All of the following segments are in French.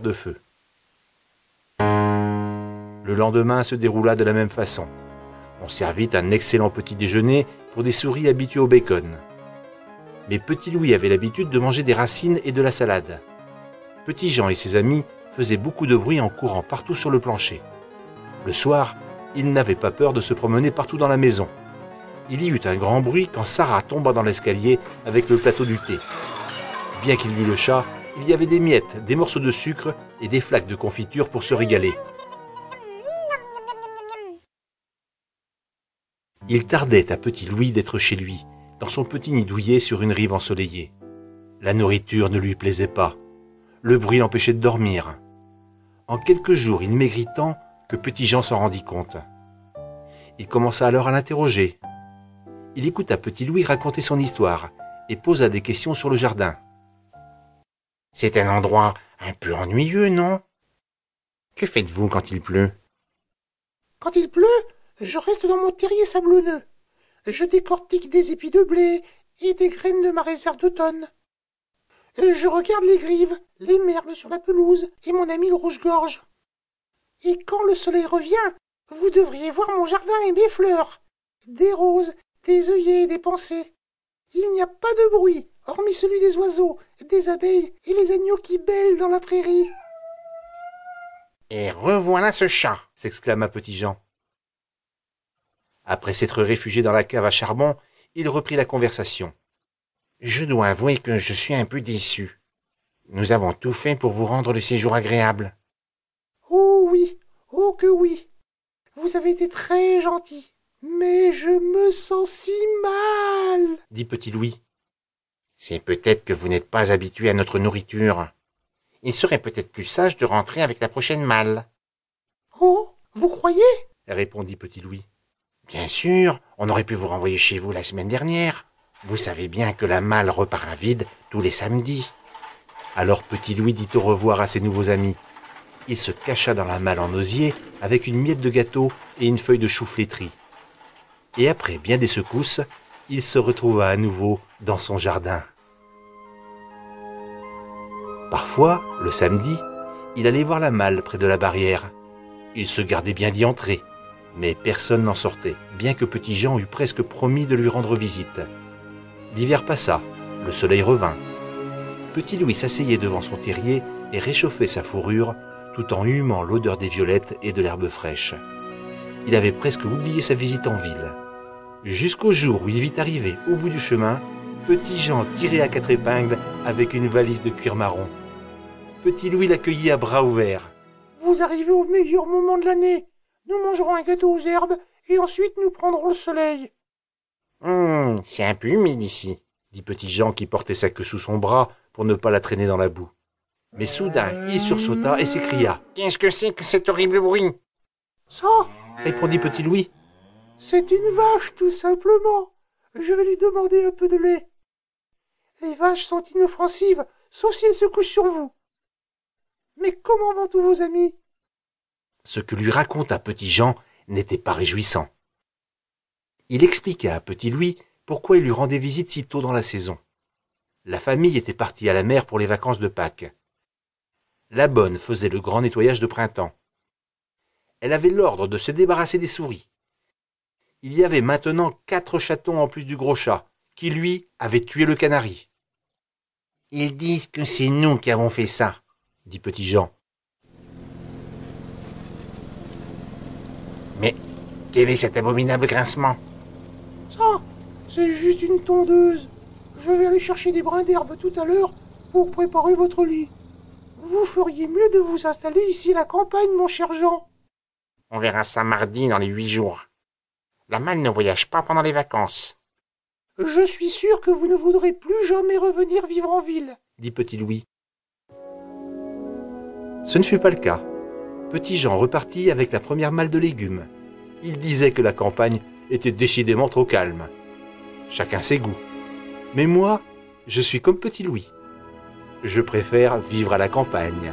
de feu. Le lendemain se déroula de la même façon. On servit un excellent petit déjeuner pour des souris habituées au bacon. Mais Petit Louis avait l'habitude de manger des racines et de la salade. Petit Jean et ses amis faisaient beaucoup de bruit en courant partout sur le plancher. Le soir, ils n'avaient pas peur de se promener partout dans la maison. Il y eut un grand bruit quand Sarah tomba dans l'escalier avec le plateau du thé. Bien qu'il vît le chat, il y avait des miettes, des morceaux de sucre et des flaques de confiture pour se régaler. Il tardait à Petit Louis d'être chez lui, dans son petit nid douillet sur une rive ensoleillée. La nourriture ne lui plaisait pas. Le bruit l'empêchait de dormir. En quelques jours, il maigrit tant que Petit Jean s'en rendit compte. Il commença alors à l'interroger. Il écouta Petit Louis raconter son histoire et posa des questions sur le jardin. C'est un endroit un peu ennuyeux, non? Que faites-vous quand il pleut? Quand il pleut, je reste dans mon terrier sablonneux. Je décortique des épis de blé et des graines de ma réserve d'automne. Je regarde les grives, les merles sur la pelouse et mon ami le rouge-gorge. Et quand le soleil revient, vous devriez voir mon jardin et mes fleurs. Des roses, des œillets et des pensées. Il n'y a pas de bruit, hormis celui des oiseaux, des abeilles et les agneaux qui bêlent dans la prairie. Et revoilà ce chat s'exclama Petit Jean. Après s'être réfugié dans la cave à charbon, il reprit la conversation. Je dois avouer que je suis un peu déçu. Nous avons tout fait pour vous rendre le séjour agréable. Oh oui, oh que oui. Vous avez été très gentil. Mais je me sens si mal, dit Petit Louis. C'est peut-être que vous n'êtes pas habitué à notre nourriture. Il serait peut-être plus sage de rentrer avec la prochaine malle. Oh, vous croyez? répondit Petit Louis. Bien sûr, on aurait pu vous renvoyer chez vous la semaine dernière. Vous savez bien que la malle repart à vide tous les samedis. Alors Petit Louis dit au revoir à ses nouveaux amis. Il se cacha dans la malle en osier avec une miette de gâteau et une feuille de chou flétri. Et après bien des secousses, il se retrouva à nouveau dans son jardin. Parfois, le samedi, il allait voir la malle près de la barrière. Il se gardait bien d'y entrer, mais personne n'en sortait, bien que Petit Jean eût presque promis de lui rendre visite. L'hiver passa, le soleil revint. Petit Louis s'asseyait devant son terrier et réchauffait sa fourrure tout en humant l'odeur des violettes et de l'herbe fraîche. Il avait presque oublié sa visite en ville. Jusqu'au jour où il vit arriver au bout du chemin Petit Jean tiré à quatre épingles avec une valise de cuir marron. Petit Louis l'accueillit à bras ouverts. Vous arrivez au meilleur moment de l'année. Nous mangerons un gâteau aux herbes et ensuite nous prendrons le soleil. Hum, c'est un peu humide ici, dit Petit Jean qui portait sa queue sous son bras pour ne pas la traîner dans la boue. Mais soudain, il sursauta et s'écria. Qu'est-ce que c'est que cet horrible bruit? Ça répondit Petit Louis. C'est une vache, tout simplement. Je vais lui demander un peu de lait. Les vaches sont inoffensives, sauf si elles se couchent sur vous. Mais comment vont tous vos amis? Ce que lui raconta Petit Jean n'était pas réjouissant. Il expliqua à Petit Louis pourquoi il lui rendait visite si tôt dans la saison. La famille était partie à la mer pour les vacances de Pâques. La bonne faisait le grand nettoyage de printemps. Elle avait l'ordre de se débarrasser des souris. Il y avait maintenant quatre chatons en plus du gros chat, qui lui avait tué le canari. Ils disent que c'est nous qui avons fait ça, dit Petit Jean. Mais quel est cet abominable grincement? Ça, c'est juste une tondeuse. Je vais aller chercher des brins d'herbe tout à l'heure pour préparer votre lit. Vous feriez mieux de vous installer ici à la campagne, mon cher Jean. On verra ça mardi dans les huit jours. La malle ne voyage pas pendant les vacances. Je suis sûr que vous ne voudrez plus jamais revenir vivre en ville, dit Petit Louis. Ce ne fut pas le cas. Petit Jean repartit avec la première malle de légumes. Il disait que la campagne était décidément trop calme. Chacun ses goûts. Mais moi, je suis comme Petit Louis. Je préfère vivre à la campagne.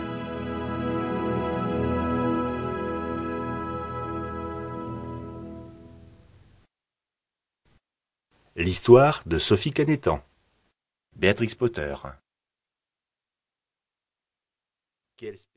L'histoire de Sophie Canetan. Béatrix Potter.